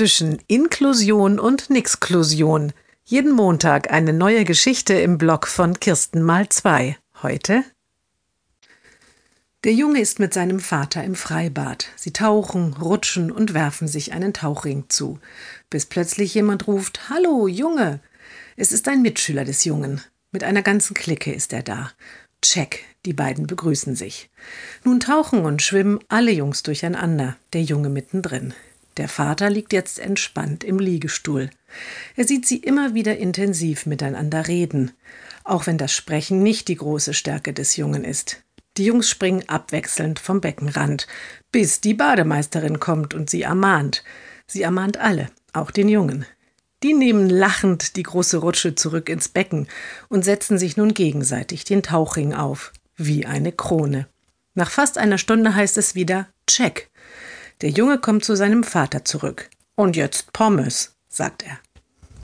zwischen Inklusion und Nixklusion. Jeden Montag eine neue Geschichte im Blog von Kirsten mal zwei. Heute der Junge ist mit seinem Vater im Freibad. Sie tauchen, rutschen und werfen sich einen Tauchring zu, bis plötzlich jemand ruft Hallo, Junge. Es ist ein Mitschüler des Jungen. Mit einer ganzen Clique ist er da. Check, die beiden begrüßen sich. Nun tauchen und schwimmen alle Jungs durcheinander, der Junge mittendrin. Der Vater liegt jetzt entspannt im Liegestuhl. Er sieht sie immer wieder intensiv miteinander reden, auch wenn das Sprechen nicht die große Stärke des Jungen ist. Die Jungs springen abwechselnd vom Beckenrand, bis die Bademeisterin kommt und sie ermahnt. Sie ermahnt alle, auch den Jungen. Die nehmen lachend die große Rutsche zurück ins Becken und setzen sich nun gegenseitig den Tauchring auf, wie eine Krone. Nach fast einer Stunde heißt es wieder Check. Der Junge kommt zu seinem Vater zurück. Und jetzt Pommes, sagt er.